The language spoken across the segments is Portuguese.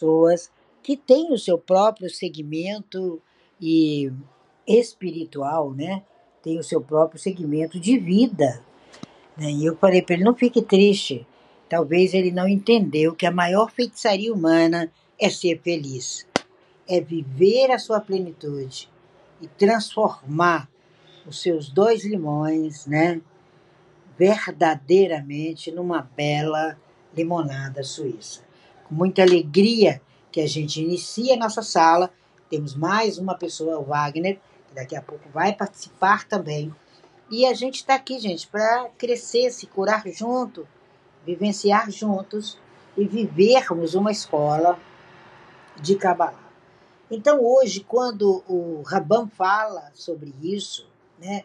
pessoas que têm o seu próprio segmento e espiritual, né? Tem o seu próprio segmento de vida. Né? E eu falei para ele, não fique triste. Talvez ele não entendeu que a maior feitiçaria humana é ser feliz. É viver a sua plenitude e transformar os seus dois limões, né? Verdadeiramente numa bela limonada suíça. Com muita alegria que a gente inicia a nossa sala. Temos mais uma pessoa, o Wagner, que daqui a pouco vai participar também. E a gente está aqui, gente, para crescer, se curar junto, vivenciar juntos e vivermos uma escola de Kabbalah. Então, hoje, quando o Rabban fala sobre isso, né,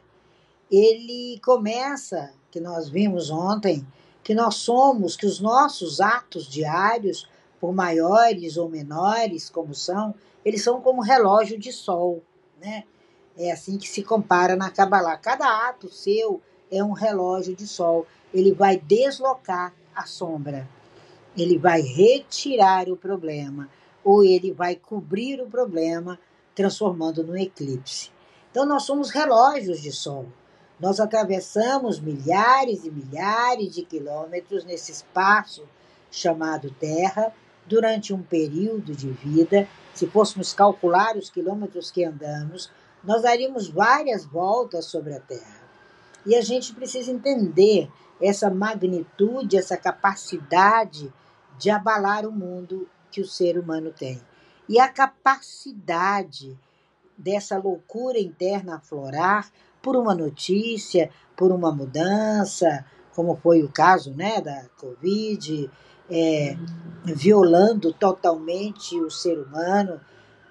ele começa, que nós vimos ontem, que nós somos, que os nossos atos diários, por maiores ou menores como são, eles são como relógio de sol, né? É assim que se compara na Kabbalah. Cada ato seu é um relógio de sol. Ele vai deslocar a sombra. Ele vai retirar o problema. Ou ele vai cobrir o problema, transformando no eclipse. Então, nós somos relógios de sol. Nós atravessamos milhares e milhares de quilômetros nesse espaço chamado Terra durante um período de vida. Se fôssemos calcular os quilômetros que andamos, nós daríamos várias voltas sobre a Terra. E a gente precisa entender essa magnitude, essa capacidade de abalar o mundo que o ser humano tem. E a capacidade dessa loucura interna aflorar por uma notícia, por uma mudança, como foi o caso né, da Covid, é, violando totalmente o ser humano,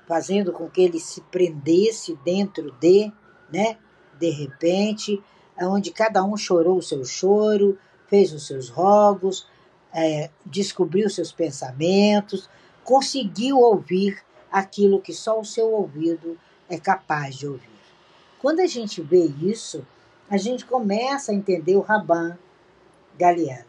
fazendo com que ele se prendesse dentro de, né, de repente, onde cada um chorou o seu choro, fez os seus rogos, é, descobriu seus pensamentos, conseguiu ouvir aquilo que só o seu ouvido é capaz de ouvir. Quando a gente vê isso, a gente começa a entender o Raban Galeano.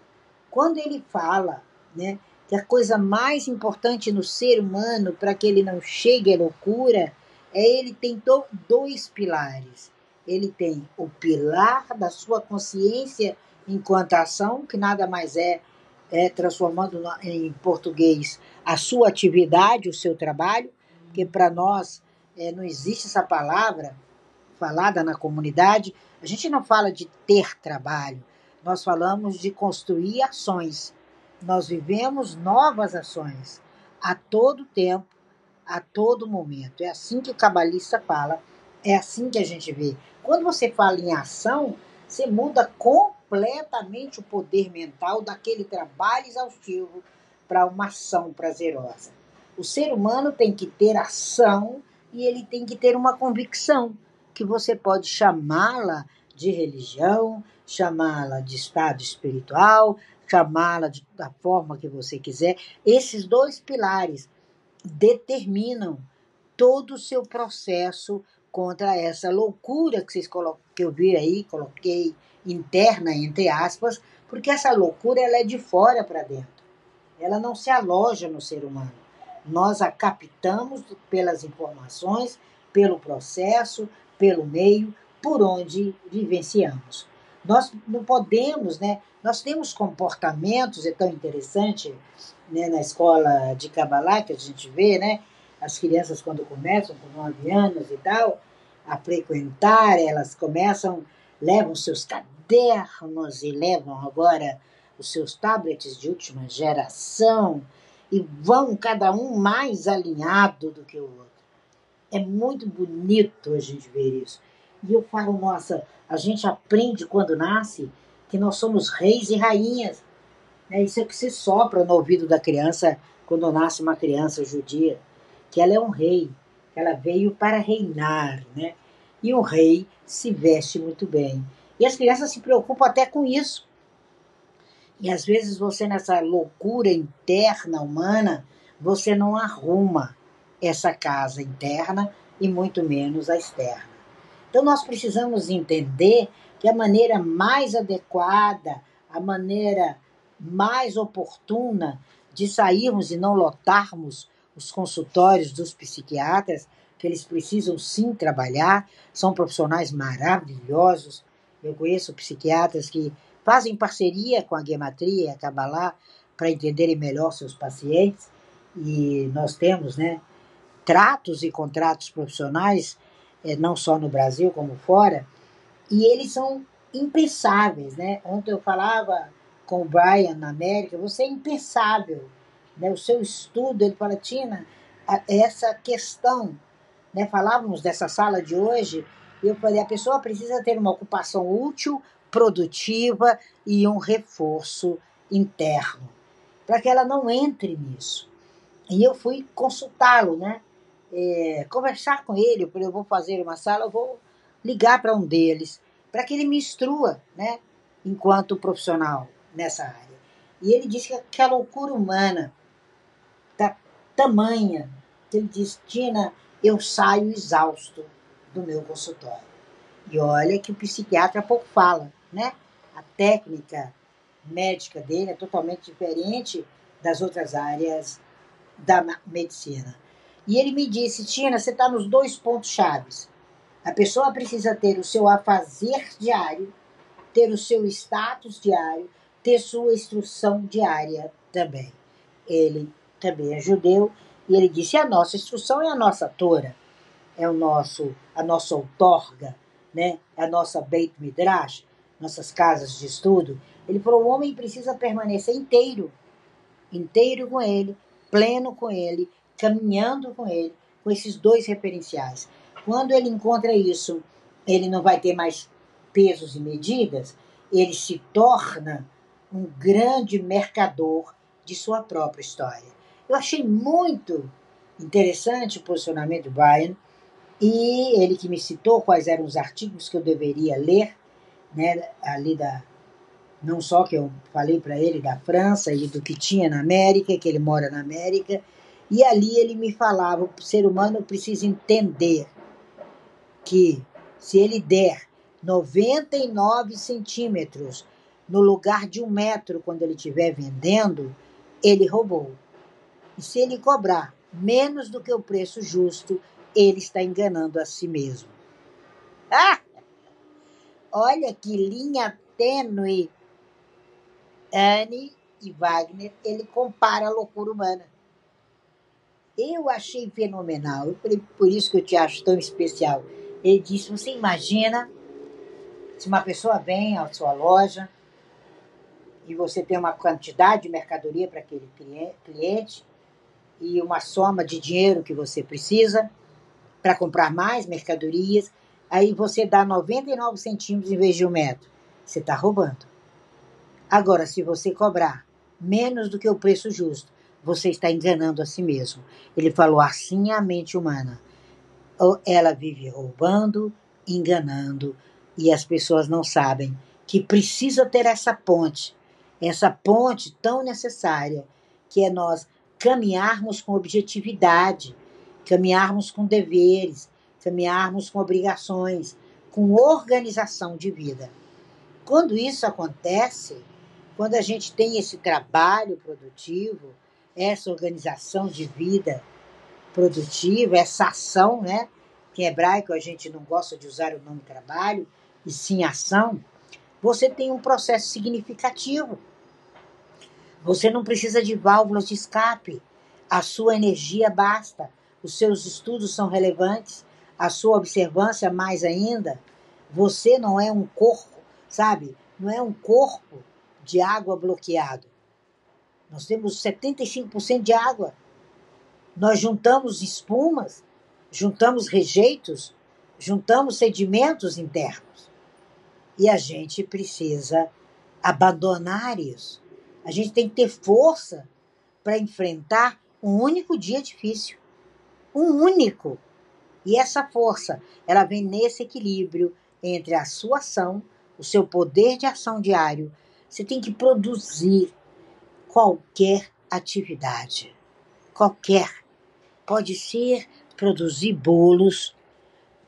Quando ele fala né, que a coisa mais importante no ser humano para que ele não chegue à loucura é ele tem dois pilares. Ele tem o pilar da sua consciência enquanto ação, que nada mais é, é transformando em português a sua atividade, o seu trabalho, porque para nós é, não existe essa palavra falada na comunidade. A gente não fala de ter trabalho, nós falamos de construir ações. Nós vivemos novas ações a todo tempo, a todo momento. É assim que o cabalista fala, é assim que a gente vê. Quando você fala em ação, você muda completamente o poder mental daquele trabalho exaustivo para uma ação prazerosa. O ser humano tem que ter ação e ele tem que ter uma convicção que você pode chamá-la de religião, chamá-la de estado espiritual, chamá-la da forma que você quiser. Esses dois pilares determinam todo o seu processo contra essa loucura que vocês que eu vi aí, coloquei interna entre aspas, porque essa loucura ela é de fora para dentro. Ela não se aloja no ser humano. Nós a captamos pelas informações, pelo processo, pelo meio, por onde vivenciamos. Nós não podemos, né? Nós temos comportamentos, é tão interessante, né, na escola de Kabbalah que a gente vê, né? As crianças quando começam com 9 anos e tal, a frequentar, elas começam, levam seus cadernos e levam agora os seus tablets de última geração e vão cada um mais alinhado do que o outro. É muito bonito a gente ver isso. E eu falo, nossa, a gente aprende quando nasce que nós somos reis e rainhas. É isso é que se sopra no ouvido da criança quando nasce uma criança judia, que ela é um rei, que ela veio para reinar, né? E o rei se veste muito bem. E as crianças se preocupam até com isso. E às vezes você, nessa loucura interna humana, você não arruma essa casa interna e muito menos a externa. Então nós precisamos entender que a maneira mais adequada, a maneira mais oportuna de sairmos e não lotarmos os consultórios dos psiquiatras, que eles precisam sim trabalhar, são profissionais maravilhosos. Eu conheço psiquiatras que fazem parceria com a Gematria e a Kabbalah para entenderem melhor seus pacientes, e nós temos né, tratos e contratos profissionais, não só no Brasil como fora, e eles são impensáveis. Né? Ontem eu falava com o Brian na América, você é impensável. Né? O seu estudo, ele fala, Tina, essa questão, né? falávamos dessa sala de hoje, e eu falei, a pessoa precisa ter uma ocupação útil, produtiva e um reforço interno, para que ela não entre nisso. E eu fui consultá-lo, né? É, conversar com ele, eu vou fazer uma sala, eu vou ligar para um deles, para que ele me instrua, né? Enquanto profissional nessa área. E ele disse que a loucura humana tá tamanha que ele disse, Tina, eu saio exausto do meu consultório. E olha que o psiquiatra pouco fala, né? A técnica médica dele é totalmente diferente das outras áreas da medicina. E ele me disse, Tina, você está nos dois pontos chaves. A pessoa precisa ter o seu afazer diário, ter o seu status diário, ter sua instrução diária também. Ele também é judeu e ele disse: a nossa instrução é a nossa Tora, é o nosso, a nossa outorga, né? É a nossa Beit Midrash, nossas casas de estudo. Ele falou: o homem precisa permanecer inteiro, inteiro com ele, pleno com ele, caminhando com ele, com esses dois referenciais. Quando ele encontra isso, ele não vai ter mais pesos e medidas, ele se torna um grande mercador de sua própria história. Eu achei muito interessante o posicionamento do Brian e ele que me citou quais eram os artigos que eu deveria ler, né, ali da não só que eu falei para ele da França e do que tinha na América, que ele mora na América, e ali ele me falava, o ser humano precisa entender que se ele der 99 centímetros no lugar de um metro quando ele estiver vendendo, ele roubou. E se ele cobrar menos do que o preço justo, ele está enganando a si mesmo. Ah! Olha que linha tênue. Anne e Wagner, ele compara a loucura humana. Eu achei fenomenal, por isso que eu te acho tão especial. Ele disse: Você imagina se uma pessoa vem à sua loja, e você tem uma quantidade de mercadoria para aquele cliente e uma soma de dinheiro que você precisa para comprar mais mercadorias, aí você dá 99 centímetros em vez de um metro. Você está roubando. Agora, se você cobrar menos do que o preço justo, você está enganando a si mesmo. Ele falou assim a mente humana. Ela vive roubando, enganando, e as pessoas não sabem que precisa ter essa ponte essa ponte tão necessária, que é nós caminharmos com objetividade, caminharmos com deveres, caminharmos com obrigações, com organização de vida. Quando isso acontece, quando a gente tem esse trabalho produtivo, essa organização de vida produtiva, essa ação, né? Que em hebraico a gente não gosta de usar o nome trabalho, e sim ação você tem um processo significativo. Você não precisa de válvulas de escape. A sua energia basta. Os seus estudos são relevantes. A sua observância mais ainda. Você não é um corpo, sabe? Não é um corpo de água bloqueado. Nós temos 75% de água. Nós juntamos espumas, juntamos rejeitos, juntamos sedimentos internos. E a gente precisa abandonar isso. A gente tem que ter força para enfrentar um único dia difícil. Um único. E essa força, ela vem nesse equilíbrio entre a sua ação, o seu poder de ação diário. Você tem que produzir qualquer atividade. Qualquer. Pode ser produzir bolos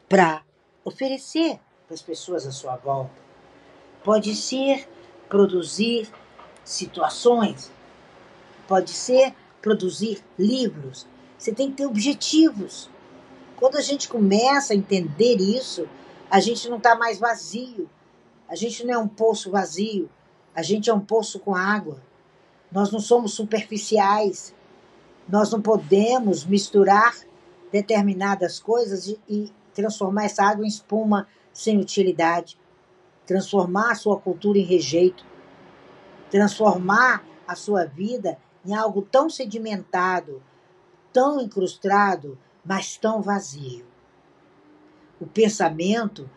para oferecer para as pessoas à sua volta. Pode ser produzir situações pode ser produzir livros. Você tem que ter objetivos. Quando a gente começa a entender isso, a gente não está mais vazio. A gente não é um poço vazio. A gente é um poço com água. Nós não somos superficiais. Nós não podemos misturar determinadas coisas e, e transformar essa água em espuma sem utilidade. Transformar a sua cultura em rejeito. Transformar a sua vida em algo tão sedimentado, tão incrustado, mas tão vazio. O pensamento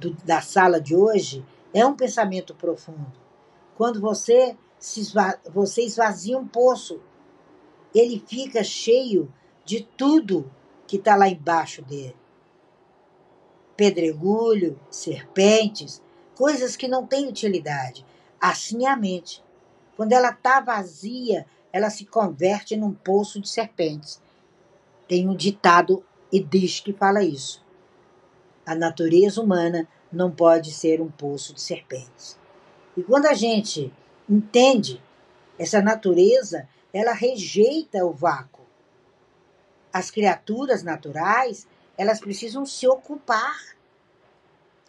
do, da sala de hoje é um pensamento profundo. Quando você, esva, você esvazia um poço, ele fica cheio de tudo que está lá embaixo dele. Pedregulho, serpentes, coisas que não têm utilidade. Assim é a mente. Quando ela está vazia, ela se converte num poço de serpentes. Tem um ditado e diz que fala isso. A natureza humana não pode ser um poço de serpentes. E quando a gente entende essa natureza, ela rejeita o vácuo. As criaturas naturais, elas precisam se ocupar.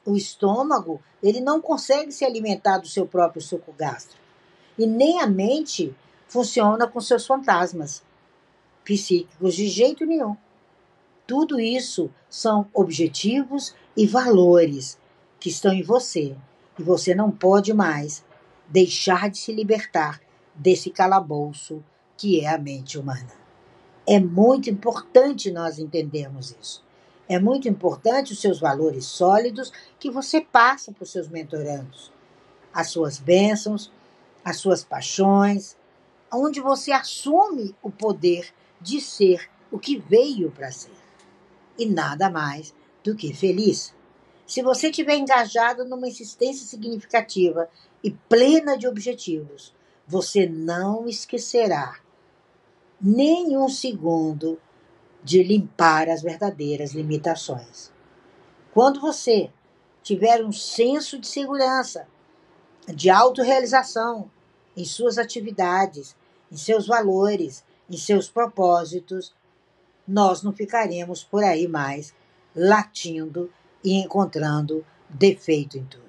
O estômago, ele não consegue se alimentar do seu próprio suco gástrico. E nem a mente funciona com seus fantasmas psíquicos de jeito nenhum. Tudo isso são objetivos e valores que estão em você e você não pode mais deixar de se libertar desse calabouço que é a mente humana. É muito importante nós entendermos isso. É muito importante os seus valores sólidos que você passa para os seus mentorandos, as suas bênçãos, as suas paixões, onde você assume o poder de ser o que veio para ser. E nada mais do que feliz. Se você estiver engajado numa insistência significativa e plena de objetivos, você não esquecerá nem um segundo de limpar as verdadeiras limitações. Quando você tiver um senso de segurança, de autorrealização em suas atividades, em seus valores, em seus propósitos, nós não ficaremos por aí mais latindo e encontrando defeito em tudo.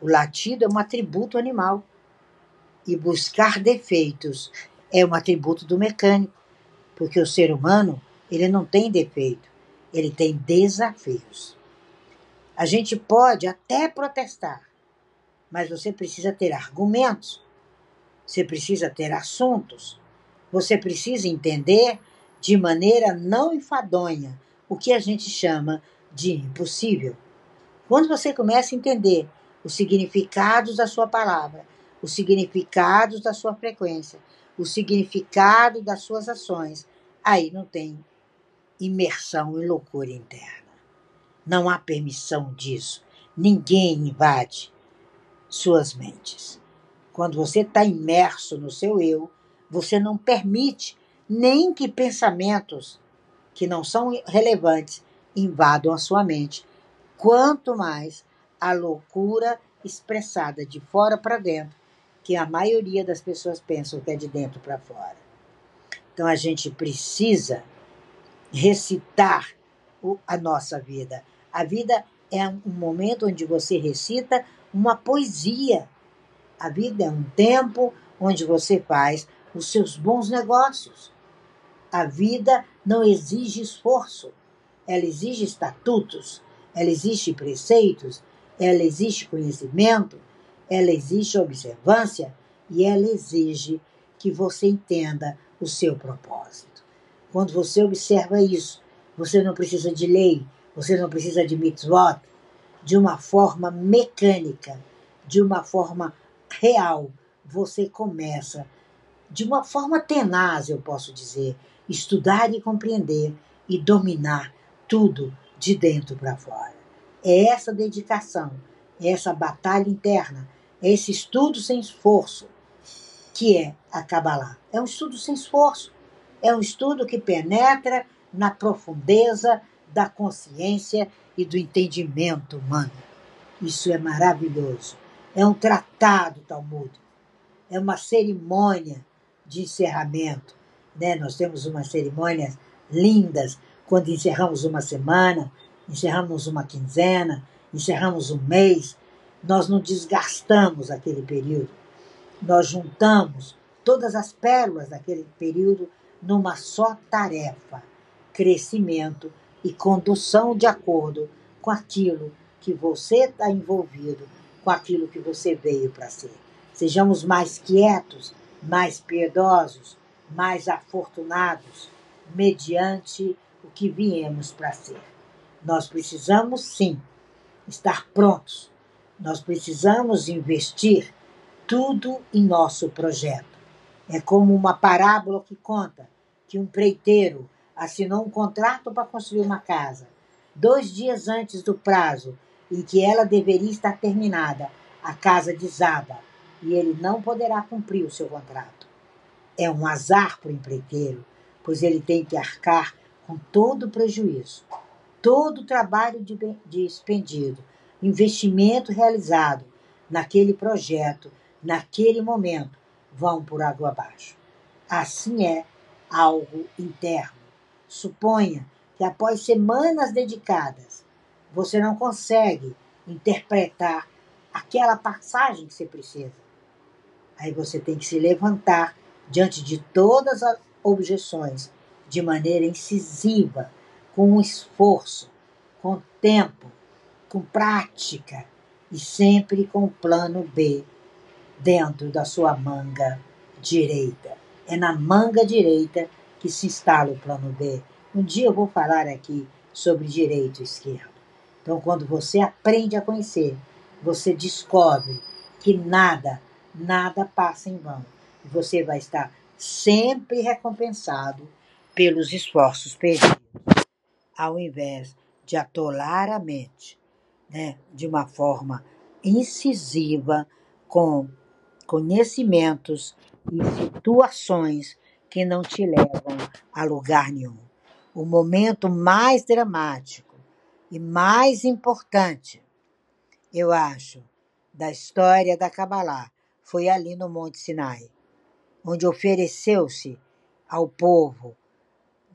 O latido é um atributo animal e buscar defeitos é um atributo do mecânico, porque o ser humano ele não tem defeito, ele tem desafios. A gente pode até protestar, mas você precisa ter argumentos, você precisa ter assuntos, você precisa entender de maneira não enfadonha o que a gente chama de impossível. Quando você começa a entender os significados da sua palavra, os significados da sua frequência, o significado das suas ações, aí não tem imersão em loucura interna. Não há permissão disso. Ninguém invade suas mentes. Quando você está imerso no seu eu, você não permite nem que pensamentos que não são relevantes invadam a sua mente. Quanto mais a loucura expressada de fora para dentro, que a maioria das pessoas pensam que é de dentro para fora. Então a gente precisa recitar a nossa vida. A vida é um momento onde você recita uma poesia. A vida é um tempo onde você faz os seus bons negócios. A vida não exige esforço, ela exige estatutos, ela exige preceitos, ela exige conhecimento, ela exige observância e ela exige que você entenda o seu propósito. Quando você observa isso, você não precisa de lei, você não precisa de mitzvot, de uma forma mecânica, de uma forma real, você começa de uma forma tenaz, eu posso dizer, estudar e compreender e dominar tudo de dentro para fora. É essa dedicação, é essa batalha interna, é esse estudo sem esforço que é a Kabbalah. É um estudo sem esforço, é um estudo que penetra na profundeza da consciência e do entendimento humano. Isso é maravilhoso. É um tratado talmúdico, é uma cerimônia de encerramento. Né? Nós temos umas cerimônias lindas quando encerramos uma semana, encerramos uma quinzena, encerramos um mês. Nós não desgastamos aquele período. Nós juntamos todas as pérolas daquele período numa só tarefa: crescimento e condução de acordo com aquilo que você está envolvido, com aquilo que você veio para ser. Sejamos mais quietos, mais piedosos, mais afortunados, mediante o que viemos para ser. Nós precisamos, sim, estar prontos. Nós precisamos investir tudo em nosso projeto. É como uma parábola que conta que um preiteiro assinou um contrato para construir uma casa. Dois dias antes do prazo em que ela deveria estar terminada, a casa desaba e ele não poderá cumprir o seu contrato. É um azar para o empreiteiro, pois ele tem que arcar com todo o prejuízo, todo o trabalho de, de expendido, investimento realizado naquele projeto, naquele momento, vão por água abaixo. Assim é algo interno. Suponha que após semanas dedicadas, você não consegue interpretar aquela passagem que você precisa. Aí você tem que se levantar diante de todas as objeções de maneira incisiva, com esforço, com tempo, com prática e sempre com o plano B dentro da sua manga direita. É na manga direita que se instala o plano B. Um dia eu vou falar aqui sobre direito e esquerdo. Então, quando você aprende a conhecer, você descobre que nada, nada passa em vão. Você vai estar sempre recompensado pelos esforços perdidos, ao invés de atolar a mente né, de uma forma incisiva com conhecimentos e situações que não te levam a lugar nenhum. O momento mais dramático e mais importante, eu acho, da história da Kabbalah foi ali no Monte Sinai, onde ofereceu-se ao povo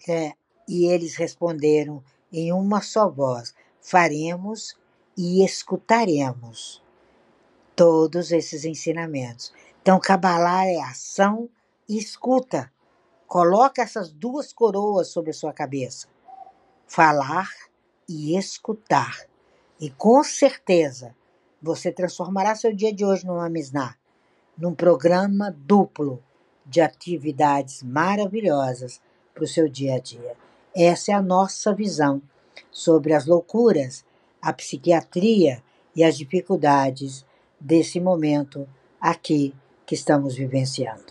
né, e eles responderam em uma só voz: faremos e escutaremos todos esses ensinamentos. Então, Kabbalah é ação e escuta. Coloca essas duas coroas sobre a sua cabeça: falar e escutar. E com certeza você transformará seu dia de hoje numa Misná, num programa duplo de atividades maravilhosas para o seu dia a dia. Essa é a nossa visão sobre as loucuras, a psiquiatria e as dificuldades desse momento aqui que estamos vivenciando.